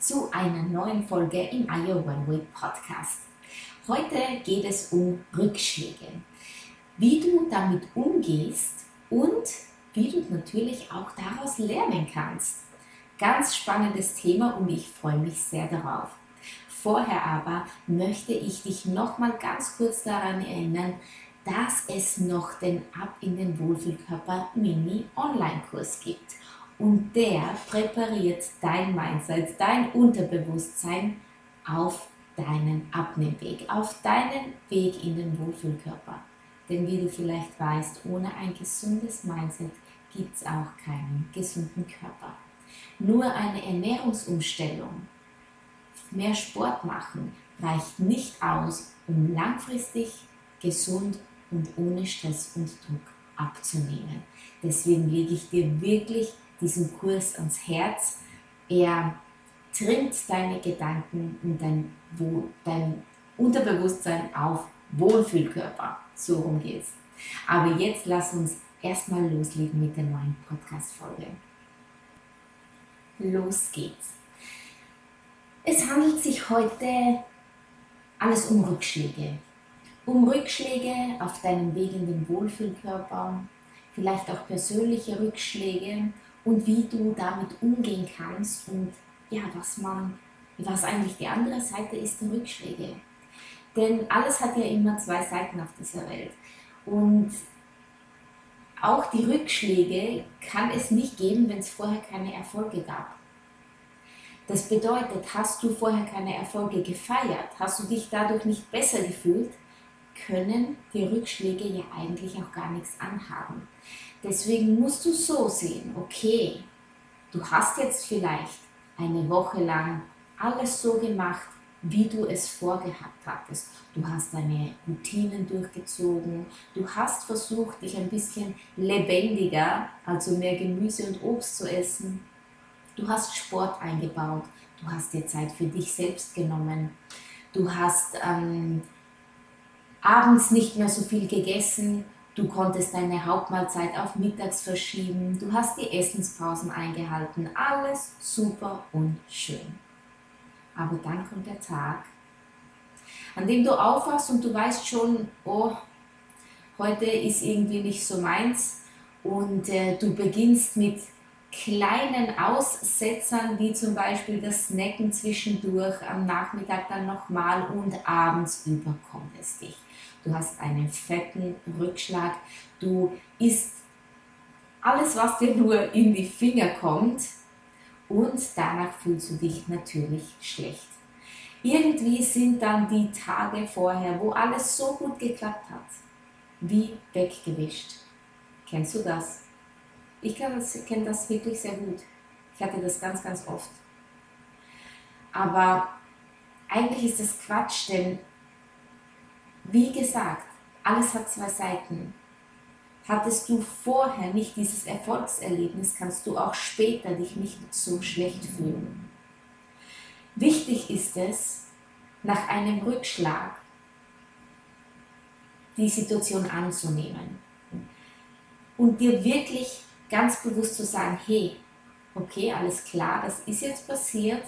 zu einer neuen Folge im IO One Way Podcast. Heute geht es um Rückschläge, wie du damit umgehst und wie du natürlich auch daraus lernen kannst. Ganz spannendes Thema und ich freue mich sehr darauf. Vorher aber möchte ich dich noch mal ganz kurz daran erinnern, dass es noch den Ab in den Wohlfühlkörper Mini Online-Kurs gibt und der präpariert dein Mindset, dein Unterbewusstsein auf deinen Abnehmweg, auf deinen Weg in den Wohlfühlkörper. Denn wie du vielleicht weißt, ohne ein gesundes Mindset gibt es auch keinen gesunden Körper. Nur eine Ernährungsumstellung, mehr Sport machen, reicht nicht aus, um langfristig gesund und ohne Stress und Druck abzunehmen. Deswegen lege ich dir wirklich diesen Kurs ans Herz. Er trimmt deine Gedanken und dein, dein Unterbewusstsein auf Wohlfühlkörper. So rum geht's. Aber jetzt lass uns erstmal loslegen mit der neuen Podcast-Folge. Los geht's. Es handelt sich heute alles um Rückschläge. Um Rückschläge auf deinem Weg in den Wohlfühlkörper, vielleicht auch persönliche Rückschläge und wie du damit umgehen kannst und ja, was man, was eigentlich die andere Seite ist, die Rückschläge. Denn alles hat ja immer zwei Seiten auf dieser Welt. Und auch die Rückschläge kann es nicht geben, wenn es vorher keine Erfolge gab. Das bedeutet, hast du vorher keine Erfolge gefeiert, hast du dich dadurch nicht besser gefühlt, können die Rückschläge ja eigentlich auch gar nichts anhaben. Deswegen musst du so sehen, okay, du hast jetzt vielleicht eine Woche lang alles so gemacht, wie du es vorgehabt hattest. Du hast deine Routinen durchgezogen, du hast versucht, dich ein bisschen lebendiger, also mehr Gemüse und Obst zu essen. Du hast Sport eingebaut, du hast dir Zeit für dich selbst genommen, du hast ähm, abends nicht mehr so viel gegessen, Du konntest deine Hauptmahlzeit auf mittags verschieben, du hast die Essenspausen eingehalten, alles super und schön. Aber dann kommt der Tag, an dem du aufwachst und du weißt schon, oh, heute ist irgendwie nicht so meins. Und äh, du beginnst mit kleinen Aussetzern, wie zum Beispiel das Snacken zwischendurch, am Nachmittag dann nochmal und abends überkommt es dich du hast einen fetten Rückschlag, du isst alles, was dir nur in die Finger kommt und danach fühlst du dich natürlich schlecht. Irgendwie sind dann die Tage vorher, wo alles so gut geklappt hat, wie weggewischt. Kennst du das? Ich kenne das, kenn das wirklich sehr gut. Ich hatte das ganz, ganz oft. Aber eigentlich ist das Quatsch, denn wie gesagt, alles hat zwei Seiten. Hattest du vorher nicht dieses Erfolgserlebnis, kannst du auch später dich nicht so schlecht fühlen. Wichtig ist es, nach einem Rückschlag die Situation anzunehmen und dir wirklich ganz bewusst zu sagen, hey, okay, alles klar, das ist jetzt passiert,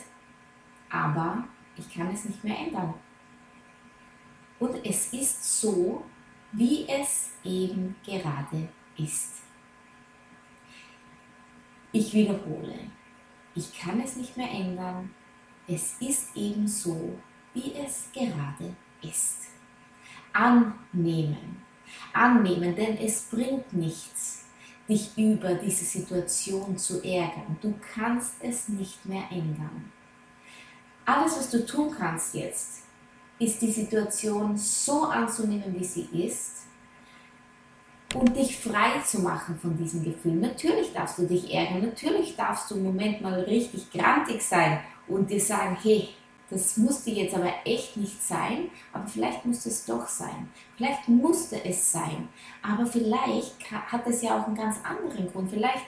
aber ich kann es nicht mehr ändern. Und es ist so, wie es eben gerade ist. Ich wiederhole, ich kann es nicht mehr ändern. Es ist eben so, wie es gerade ist. Annehmen. Annehmen, denn es bringt nichts, dich über diese Situation zu ärgern. Du kannst es nicht mehr ändern. Alles, was du tun kannst jetzt, ist die Situation so anzunehmen, wie sie ist und dich frei zu machen von diesem Gefühl. Natürlich darfst du dich ärgern, natürlich darfst du im Moment mal richtig grantig sein und dir sagen, hey, das musste jetzt aber echt nicht sein, aber vielleicht musste es doch sein. Vielleicht musste es sein, aber vielleicht hat es ja auch einen ganz anderen Grund. Vielleicht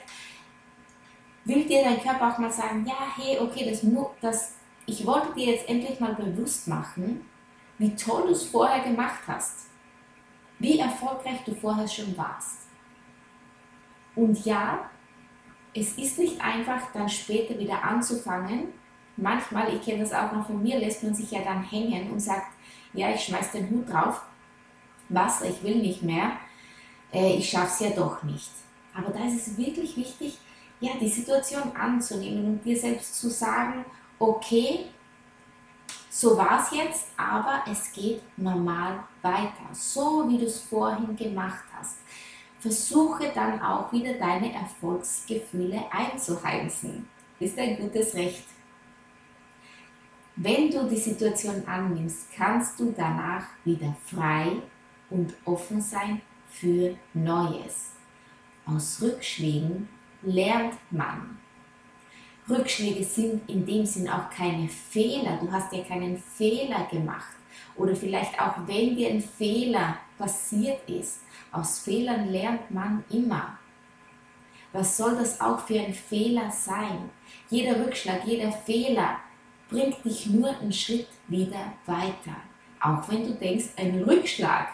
will dir dein Körper auch mal sagen, ja, hey, okay, das, das, ich wollte dir jetzt endlich mal bewusst machen, wie toll du es vorher gemacht hast, wie erfolgreich du vorher schon warst. Und ja, es ist nicht einfach, dann später wieder anzufangen. Manchmal, ich kenne das auch noch von mir, lässt man sich ja dann hängen und sagt, ja, ich schmeiß den Hut drauf, was, ich will nicht mehr, äh, ich schaffe es ja doch nicht. Aber da ist es wirklich wichtig, ja, die Situation anzunehmen und dir selbst zu sagen, okay, so war es jetzt, aber es geht normal weiter, so wie du es vorhin gemacht hast. Versuche dann auch wieder deine Erfolgsgefühle einzuheimsen. Ist ein gutes Recht. Wenn du die Situation annimmst, kannst du danach wieder frei und offen sein für Neues. Aus Rückschlägen lernt man. Rückschläge sind in dem Sinn auch keine Fehler. Du hast ja keinen Fehler gemacht. Oder vielleicht auch wenn dir ein Fehler passiert ist, aus Fehlern lernt man immer. Was soll das auch für ein Fehler sein? Jeder Rückschlag, jeder Fehler bringt dich nur einen Schritt wieder weiter. Auch wenn du denkst, ein Rückschlag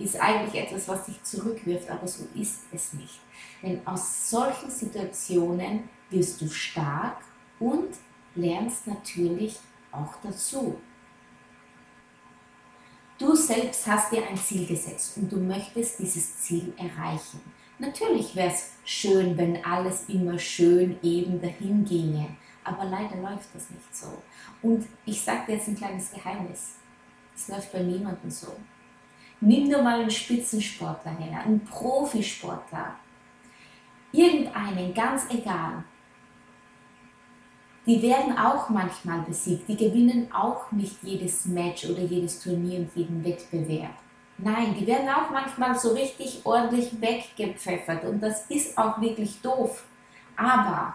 ist eigentlich etwas, was dich zurückwirft, aber so ist es nicht. Denn aus solchen Situationen wirst du stark und lernst natürlich auch dazu. Du selbst hast dir ein Ziel gesetzt und du möchtest dieses Ziel erreichen. Natürlich wäre es schön, wenn alles immer schön eben dahin ginge, aber leider läuft das nicht so. Und ich sage dir jetzt ein kleines Geheimnis. Es läuft bei niemandem so. Nimm nur mal einen Spitzensportler her, einen Profisportler, irgendeinen, ganz egal. Die werden auch manchmal besiegt, die gewinnen auch nicht jedes Match oder jedes Turnier und jeden Wettbewerb. Nein, die werden auch manchmal so richtig ordentlich weggepfeffert und das ist auch wirklich doof. Aber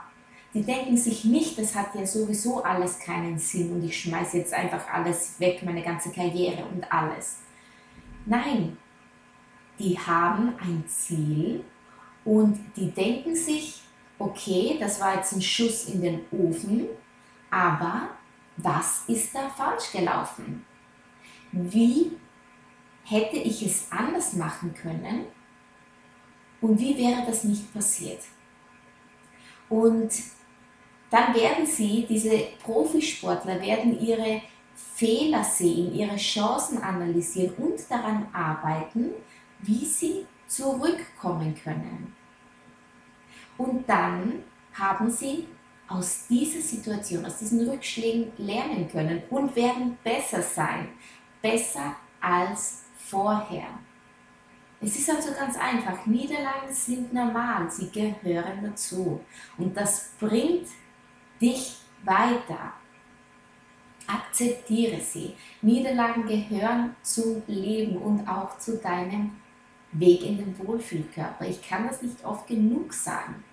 die denken sich nicht, das hat ja sowieso alles keinen Sinn und ich schmeiße jetzt einfach alles weg, meine ganze Karriere und alles. Nein, die haben ein Ziel und die denken sich, okay, das war jetzt ein Schuss in den Ofen, aber was ist da falsch gelaufen? Wie hätte ich es anders machen können und wie wäre das nicht passiert? Und dann werden sie, diese Profisportler, werden ihre Fehler sehen, ihre Chancen analysieren und daran arbeiten, wie sie zurückkommen können. Und dann haben sie aus dieser Situation, aus diesen Rückschlägen lernen können und werden besser sein. Besser als vorher. Es ist also ganz einfach. Niederlagen sind normal. Sie gehören dazu. Und das bringt dich weiter. Akzeptiere sie. Niederlagen gehören zum Leben und auch zu deinem Weg in den Wohlfühlkörper. Ich kann das nicht oft genug sagen.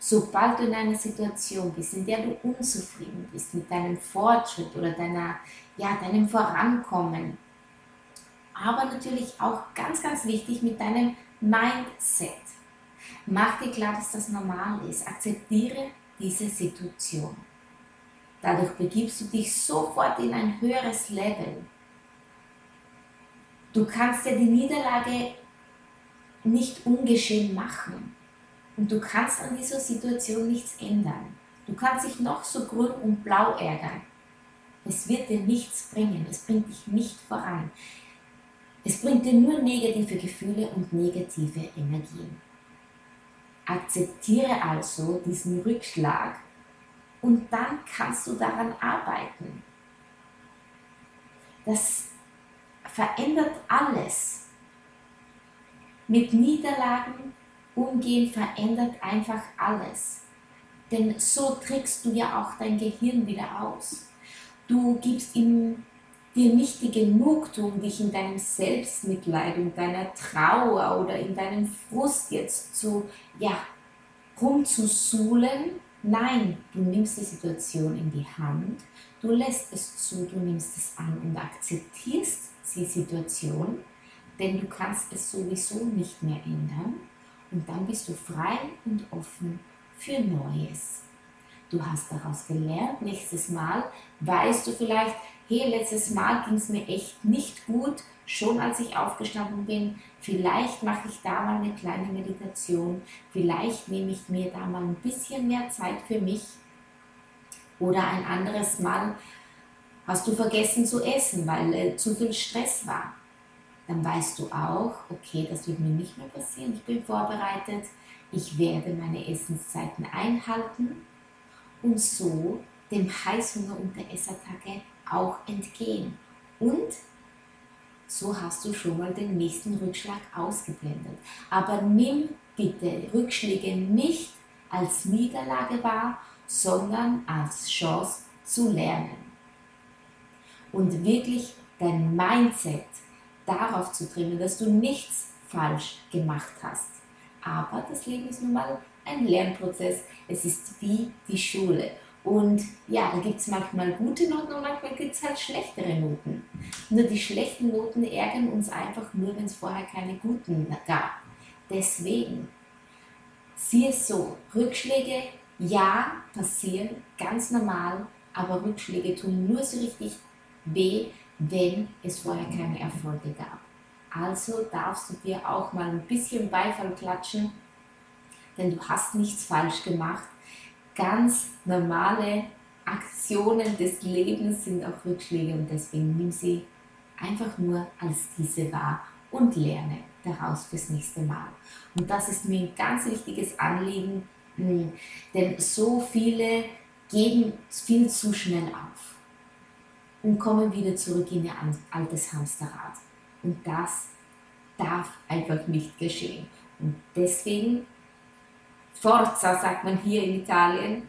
Sobald du in einer Situation bist, in der du unzufrieden bist mit deinem Fortschritt oder deiner, ja, deinem Vorankommen, aber natürlich auch ganz, ganz wichtig mit deinem Mindset. Mach dir klar, dass das normal ist. Akzeptiere diese Situation. Dadurch begibst du dich sofort in ein höheres Level. Du kannst ja die Niederlage nicht ungeschehen machen. Und du kannst an dieser Situation nichts ändern. Du kannst dich noch so grün und blau ärgern. Es wird dir nichts bringen. Es bringt dich nicht voran. Es bringt dir nur negative Gefühle und negative Energien. Akzeptiere also diesen Rückschlag und dann kannst du daran arbeiten. Das verändert alles. Mit Niederlagen umgehen verändert einfach alles. Denn so trickst du ja auch dein Gehirn wieder aus. Du gibst ihm dir nicht die Genugtuung, dich in deinem Selbstmitleid, in deiner Trauer oder in deinem Frust jetzt zu, ja, rumzusuhlen. Nein, du nimmst die Situation in die Hand, Du lässt es zu, du nimmst es an und akzeptierst die Situation, denn du kannst es sowieso nicht mehr ändern und dann bist du frei und offen für Neues. Du hast daraus gelernt, nächstes Mal weißt du vielleicht, hey, letztes Mal ging es mir echt nicht gut, schon als ich aufgestanden bin. Vielleicht mache ich da mal eine kleine Meditation, vielleicht nehme ich mir da mal ein bisschen mehr Zeit für mich. Oder ein anderes Mal hast du vergessen zu essen, weil äh, zu viel Stress war. Dann weißt du auch, okay, das wird mir nicht mehr passieren, ich bin vorbereitet, ich werde meine Essenszeiten einhalten und so dem Heißhunger und der Essattacke auch entgehen. Und so hast du schon mal den nächsten Rückschlag ausgeblendet. Aber nimm bitte Rückschläge nicht als Niederlage wahr, sondern als Chance zu lernen. Und wirklich dein Mindset darauf zu trimmen, dass du nichts falsch gemacht hast. Aber das Leben ist nun mal ein Lernprozess. Es ist wie die Schule. Und ja, da gibt es manchmal gute Noten und manchmal gibt es halt schlechtere Noten. Nur die schlechten Noten ärgern uns einfach nur, wenn es vorher keine guten gab. Deswegen, sieh es so, Rückschläge, ja, passieren, ganz normal, aber Rückschläge tun nur so richtig weh, wenn es vorher keine Erfolge gab. Also darfst du dir auch mal ein bisschen Beifall klatschen, denn du hast nichts falsch gemacht ganz normale Aktionen des Lebens sind auch Rückschläge und deswegen nimm sie einfach nur als diese wahr und lerne daraus fürs nächste Mal. Und das ist mir ein ganz wichtiges Anliegen, hm, denn so viele geben viel zu schnell auf und kommen wieder zurück in ihr altes Hamsterrad. Und das darf einfach nicht geschehen. Und deswegen Forza, sagt man hier in Italien.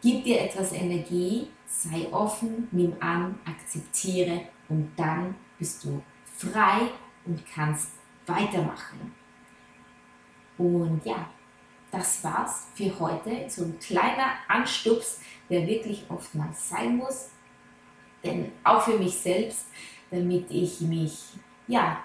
Gib dir etwas Energie, sei offen, nimm an, akzeptiere und dann bist du frei und kannst weitermachen. Und ja, das war's für heute. So ein kleiner Anstups, der wirklich oftmals sein muss. Denn auch für mich selbst, damit ich mich ja,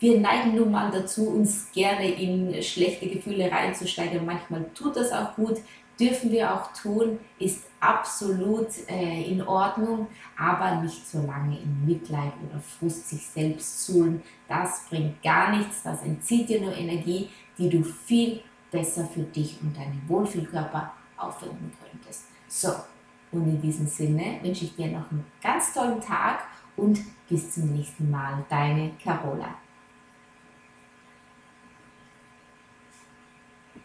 wir neigen nun mal dazu, uns gerne in schlechte Gefühle reinzusteigen. Manchmal tut das auch gut, dürfen wir auch tun, ist absolut äh, in Ordnung, aber nicht so lange in Mitleid oder Frust sich selbst suhlen. Das bringt gar nichts, das entzieht dir nur Energie, die du viel besser für dich und deinen Wohlfühlkörper aufwenden könntest. So, und in diesem Sinne wünsche ich dir noch einen ganz tollen Tag und bis zum nächsten Mal. Deine Carola.